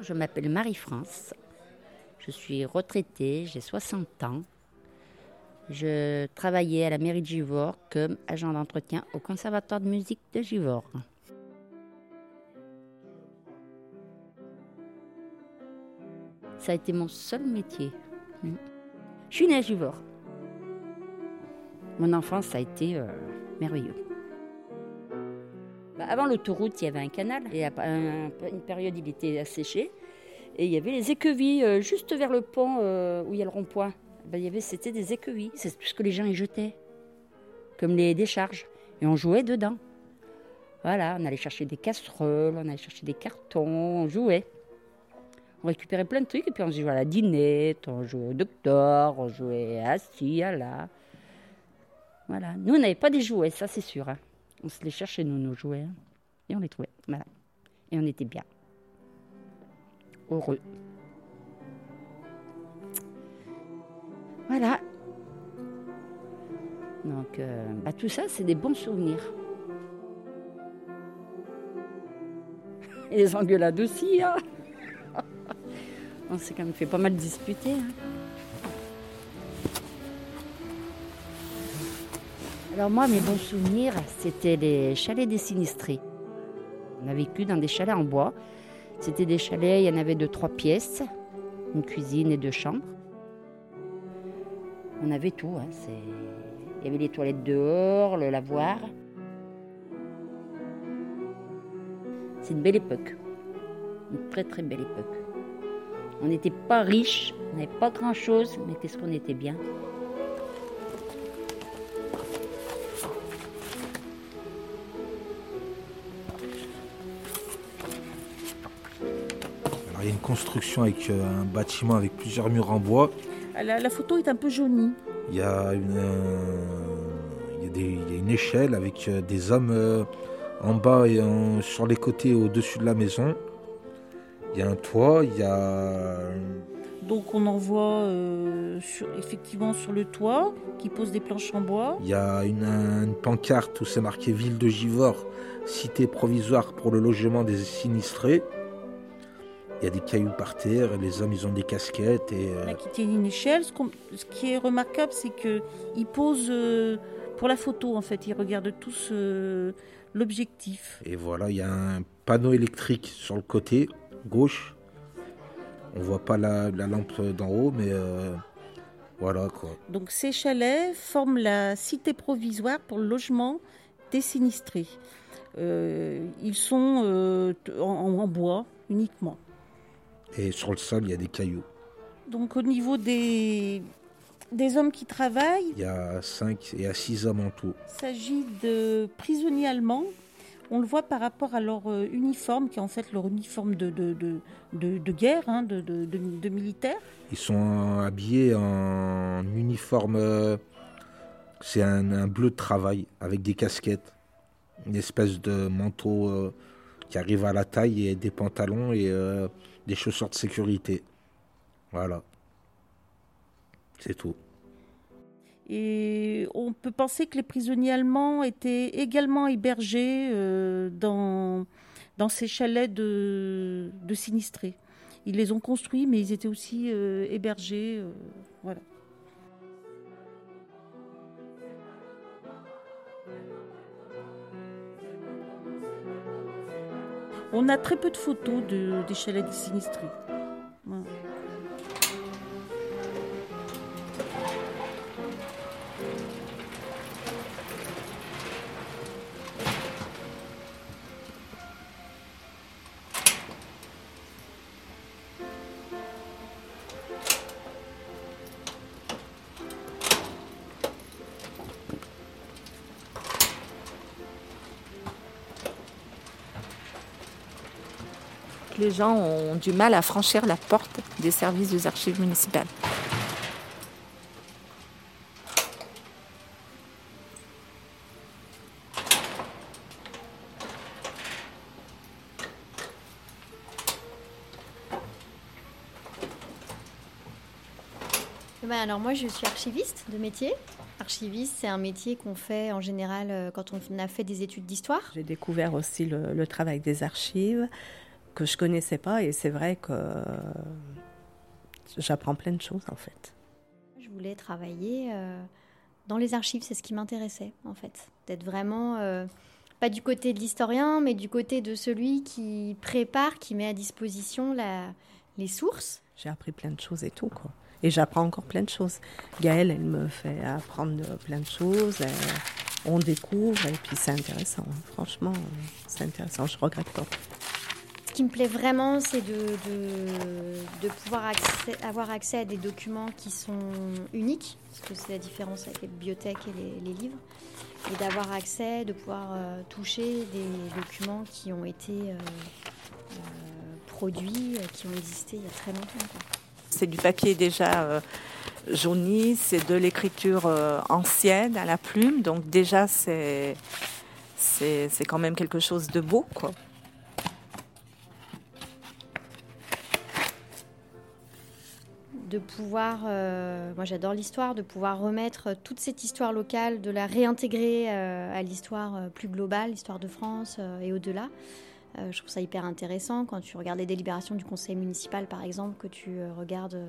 je m'appelle Marie-France. Je suis retraitée, j'ai 60 ans. Je travaillais à la mairie de Givors comme agent d'entretien au conservatoire de musique de Givors. Ça a été mon seul métier. Mm. Je suis née à Givors. Mon enfance, a été euh, merveilleux. Avant l'autoroute, il y avait un canal. Et à une période, il était asséché. Et il y avait les écueilles euh, juste vers le pont euh, où il y a le rond-point. Avait, c'était des écueilles. C'est tout ce que les gens y jetaient, comme les décharges. Et on jouait dedans. Voilà, on allait chercher des casseroles, on allait chercher des cartons, on jouait. On récupérait plein de trucs et puis on jouait à la dinette, on jouait au docteur, on jouait à ci, à là. Voilà. Nous, on n'avait pas des jouets, ça c'est sûr. Hein. On se les cherchait, nous, nos jouets. Hein. Et on les trouvait. Voilà. Et on était bien. Heureux. Voilà. Donc, euh, bah, tout ça, c'est des bons souvenirs. Et les engueulades aussi. Hein on s'est quand même fait pas mal disputer. Hein. Alors moi, mes bons souvenirs, c'était les chalets des sinistrés. On a vécu dans des chalets en bois. C'était des chalets, il y en avait de trois pièces, une cuisine et deux chambres. On avait tout. Hein, il y avait les toilettes dehors, le lavoir. C'est une belle époque. Une très très belle époque. On n'était pas riches, on n'avait pas grand-chose, mais qu'est-ce qu'on était bien. Alors, il y a une construction avec euh, un bâtiment avec plusieurs murs en bois. La, photo est un peu jaunie. Il y a une, euh, il y a une échelle avec euh, des hommes en bas et sur les côtés au-dessus de la maison. Il y a un toit, il y a. Donc on en voit euh, effectivement sur le toit qui pose des planches en bois. Il y a une, pancarte où c'est marqué Ville de Givors, cité provisoire pour le logement des sinistrés. Il y a des cailloux par terre, les hommes ils ont des casquettes et. Euh... Qui tiennent une échelle. Ce, qui est remarquable, c'est qu'ils posent euh, pour la photo en fait. Ils regardent tous euh, l'objectif. Et voilà, il y a un panneau électrique sur le côté gauche. On voit pas la, lampe d'en haut, mais euh, voilà quoi. Donc ces chalets forment la cité provisoire pour le logement des sinistrés. Ils sont en, bois uniquement. Et sur le sol, il y a des cailloux. Donc au niveau des, des hommes qui travaillent. Il y a 5 et à 6 hommes en tout. Il s'agit de prisonniers allemands on le voit par rapport à leur euh, uniforme, qui est en fait leur uniforme de, de, de, guerre, hein, de, de, militaire. Ils sont habillés en uniforme, euh, c'est un, bleu de travail avec des casquettes, une espèce de manteau euh, qui arrive à la taille et des pantalons et des chaussures de sécurité. Voilà. C'est tout. Et on peut penser que les prisonniers allemands étaient également hébergés euh, dans, dans ces chalets de, de, sinistrés. Ils les ont construits, mais ils étaient aussi euh, hébergés. Euh, voilà. On a très peu de photos de, des chalets des sinistrés. Les gens ont du mal à franchir la porte des services des archives municipales. Eh ben, alors moi je suis archiviste de métier. Archiviste, c'est un métier qu'on fait en général euh, quand on a fait des études d'histoire. J'ai découvert aussi le, le travail des archives que je connaissais pas. Et c'est vrai que j'apprends plein de choses en fait. Je voulais travailler euh, dans les archives, c'est ce qui m'intéressait en fait. D'être vraiment, euh, pas du côté de l'historien, mais du côté de celui qui prépare, qui met à disposition la, les sources. J'ai appris plein de choses et tout quoi. Et j'apprends encore plein de choses. Gaëlle, elle me fait apprendre plein de choses. on découvre et puis c'est intéressant. Franchement, c'est intéressant. Je regrette pas. Ce qui me plaît vraiment, c'est de, pouvoir avoir accès à des documents qui sont uniques, parce que c'est la différence avec les bibliothèques et les, livres, et d'avoir accès, de pouvoir euh, toucher des documents qui ont été euh, euh, produits, qui ont existé il y a très longtemps. C'est du papier déjà jauni, c'est de l'écriture ancienne à la plume, donc déjà c'est quand même quelque chose de beau, quoi. De pouvoir, euh, moi j'adore l'histoire, de pouvoir remettre toute cette histoire locale, de la réintégrer euh, à l'histoire euh, plus globale, l'histoire de France et au-delà. je trouve ça hyper intéressant quand tu regardes les délibérations du conseil municipal par exemple, que tu regardes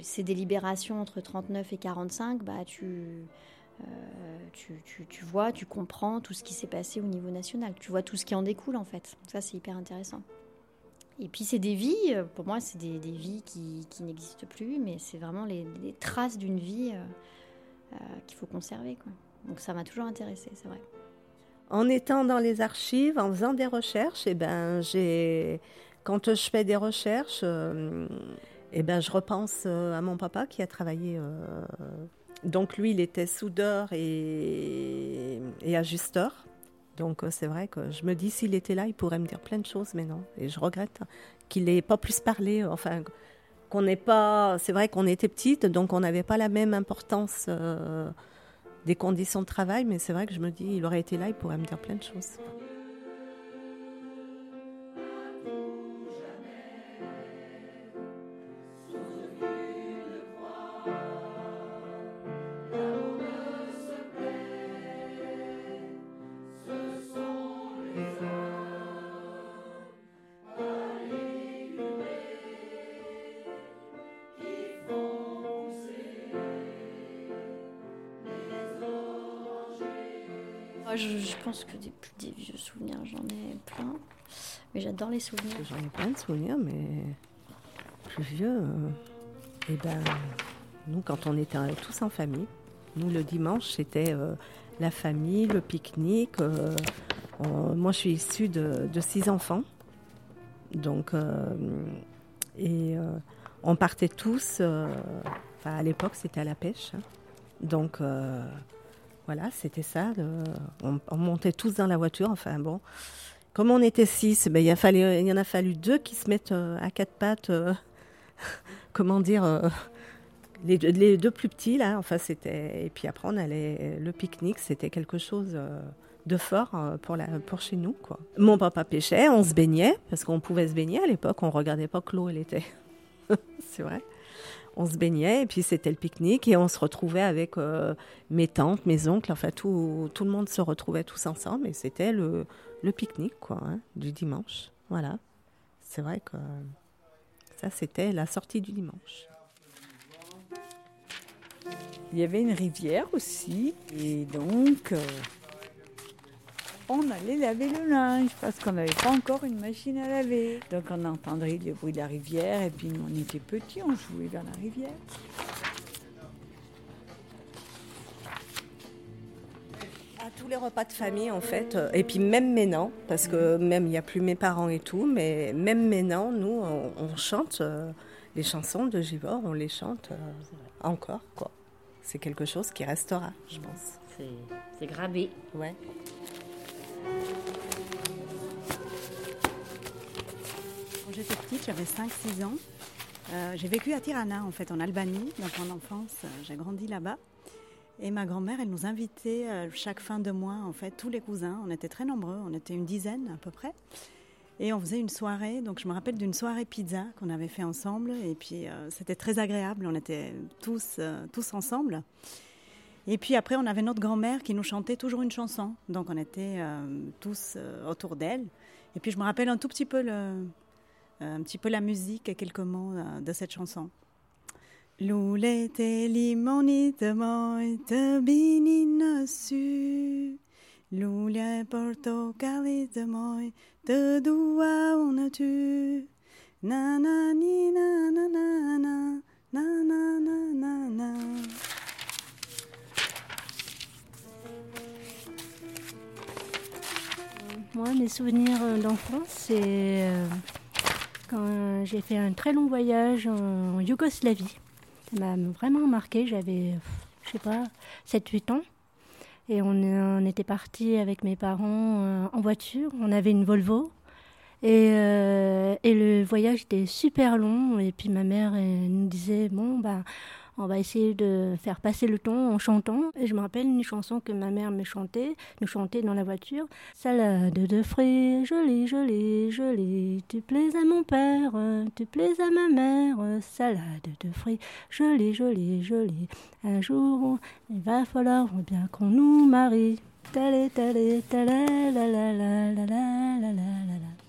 ces délibérations entre 39 et 45, bah, tu, tu, tu, tu, vois, tu comprends tout ce qui s'est passé au niveau national. Tu vois tout ce qui en découle en fait. Ça c'est hyper intéressant. Et puis c'est des vies, euh, pour moi c'est des, vies qui, n'existent plus, mais c'est vraiment les, traces d'une vie euh, euh, qu'il faut conserver. Donc ça m'a toujours intéressée, c'est vrai. En étant dans les archives, en faisant des recherches, eh ben, quand je fais des recherches, et eh ben, je repense à mon papa qui a travaillé. donc lui, il était soudeur et ajusteur. Donc euh, c'est vrai que je me dis s'il était là, il pourrait me dire plein de choses, mais non. Et je regrette qu'il n'ait pas plus parlé. Enfin, qu'on n'ait pas. C'est vrai qu'on était petite, donc on n'avait pas la même importance euh, des conditions de travail, mais c'est vrai que je me dis, il aurait été là, il pourrait me dire plein de choses. Je, pense que des, vieux souvenirs, j'en ai plein. Mais j'adore les souvenirs. J'en ai plein de souvenirs, mais plus vieux. Euh, eh ben, nous, quand on était tous en famille, nous, le dimanche, c'était euh, la famille, le pique-nique. Euh, moi, je suis issue de, six enfants. Donc, et on partait tous. à l'époque, c'était à la pêche. Hein. Donc, voilà, c'était ça. on, montait tous dans la voiture. Enfin bon, comme on était six, ben, il, il y en a fallu deux qui se mettent euh, à quatre pattes. Euh, comment dire euh, les, deux plus petits là. Enfin c'était. Et puis après on allait le pique-nique. C'était quelque chose de fort pour, la, pour chez nous. Quoi. Mon papa pêchait, on se baignait, parce qu'on pouvait se baigner à l'époque, on regardait pas que l'eau elle était. c'est vrai on se baignait et puis c'était le pique-nique et on se retrouvait avec euh, mes tantes, mes oncles, enfin tout, tout le monde se retrouvait tous ensemble et c'était le, le pique-nique quoi, hein, du dimanche. Voilà, c'est vrai que ça c'était la sortie du dimanche. Il y avait une rivière aussi et donc euh, on allait laver le linge parce qu'on n'avait pas encore une machine à laver. Donc on entendrait le bruit de la rivière et puis nous on était petits, on jouait vers la rivière. À tous les repas de famille en fait, euh, et puis même maintenant, parce que même il n'y a plus mes parents et tout, mais même maintenant, nous on, chante euh, les chansons de Givor, on les chante euh, encore quoi. C'est quelque chose qui restera, je pense. C'est gravé. Ouais. Quand j'étais petite, j'avais 5-6 ans. Euh, j'ai vécu à Tirana, en fait, en Albanie, dans mon enfance. Euh, j'ai grandi là-bas. Et ma grand-mère, elle nous invitait euh, chaque fin de mois, en fait, tous les cousins. On était très nombreux, on était une dizaine à peu près. Et on faisait une soirée. Donc je me rappelle d'une soirée pizza qu'on avait fait ensemble. Et puis c'était très agréable. On était tous, tous ensemble. Et puis après, on avait notre grand-mère qui nous chantait toujours une chanson. Donc on était tous autour d'elle. Et puis je me rappelle un tout petit peu, le, un petit peu la musique et quelques mots de cette chanson. Lulete limonite moi te binine su. Lulia portocalite moi te dua on tu. Na na souvenirs d'enfance, c'est euh, quand j'ai fait un très long voyage en Yougoslavie. Ça m'a vraiment marqué. J'avais, je sais pas, 7-8 ans. Et on, était parti avec mes parents euh, en voiture. On avait une Volvo. Et, euh, et, le voyage était super long. Et puis ma mère nous disait bon, bah, on va essayer de faire passer le temps en chantant. Et je me rappelle une chanson que ma mère me chantait, nous chantait dans la voiture. Salade de fruits, jolie, jolie, jolie. Tu plais à mon père, tu plais à ma mère. Salade de fruits, jolie, jolie, jolie. Un jour, il va falloir bien qu'on nous marie. La la la.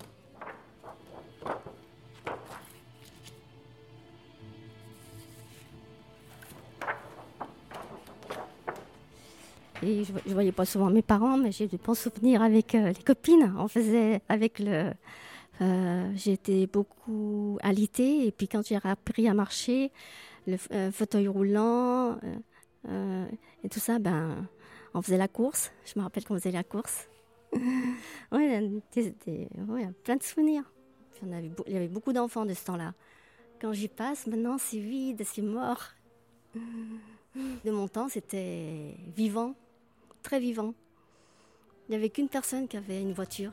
Et je ne voyais pas souvent mes parents, mais j'ai de bons souvenirs avec euh, les copines. On faisait avec le. Euh, J'étais beaucoup alitée, et puis quand j'ai appris à marcher, le euh, fauteuil roulant et tout ça, ben, on faisait la course. Je me rappelle qu'on faisait la course. oui, ouais, plein de souvenirs. Il y avait beaucoup d'enfants de ce temps-là. Quand j'y passe, maintenant c'est vide, c'est mort. De mon temps, c'était vivant très vivant. Il n'y avait qu'une personne qui avait une voiture.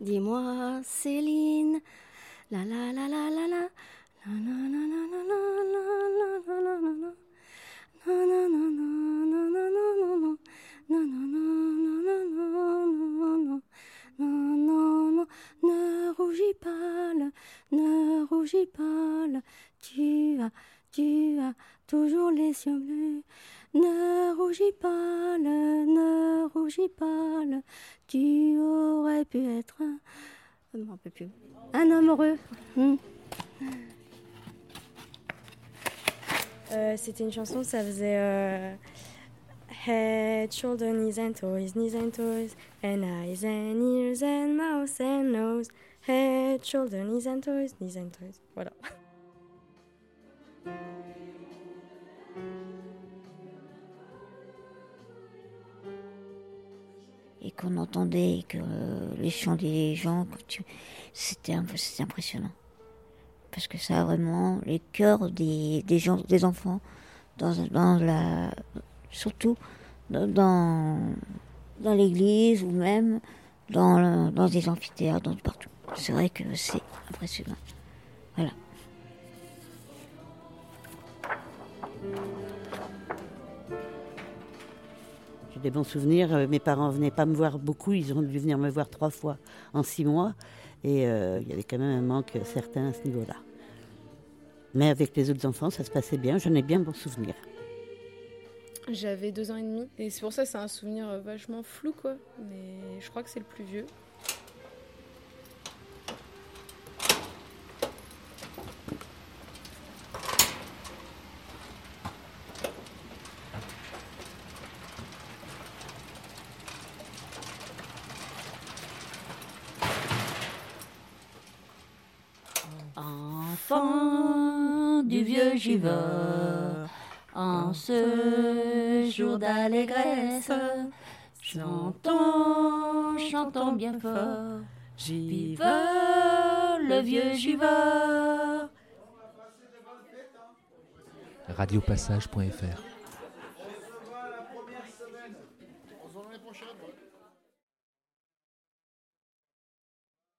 Dis-moi, Céline, la la la la la la. Ne rougis pas, ne rougis pas. Ne rougis pas, ne rougis pas, tu aurais pu être un, un homme heureux. Hmm. Euh, C'était une chanson, ça faisait euh, Head, shoulder, knees and toes, knees and toes, and eyes and ears and mouth and nose. Head, shoulder, knees and toes, knees and toes. Voilà. Et qu'on entendait que les chants des gens, c'était impressionnant. Parce que ça a vraiment les cœurs des, des gens, des enfants, dans, dans la, surtout dans, dans l'église ou même dans, dans des amphithéâtres, dans partout. C'est vrai que c'est impressionnant. Voilà. Des bons souvenirs. Euh, mes parents venaient pas me voir beaucoup, ils ont dû venir me voir trois fois en six mois. Et euh, il y avait quand même un manque certain à ce niveau-là. Mais avec les autres enfants, ça se passait bien, j'en ai bien bons souvenirs. J'avais deux ans et demi, et c'est pour ça c'est un souvenir vachement flou, quoi. Mais je crois que c'est le plus vieux. En ce jour d'allégresse. Chantons, chantons bien fort, vive le vieux juveur. Radiopassage.fr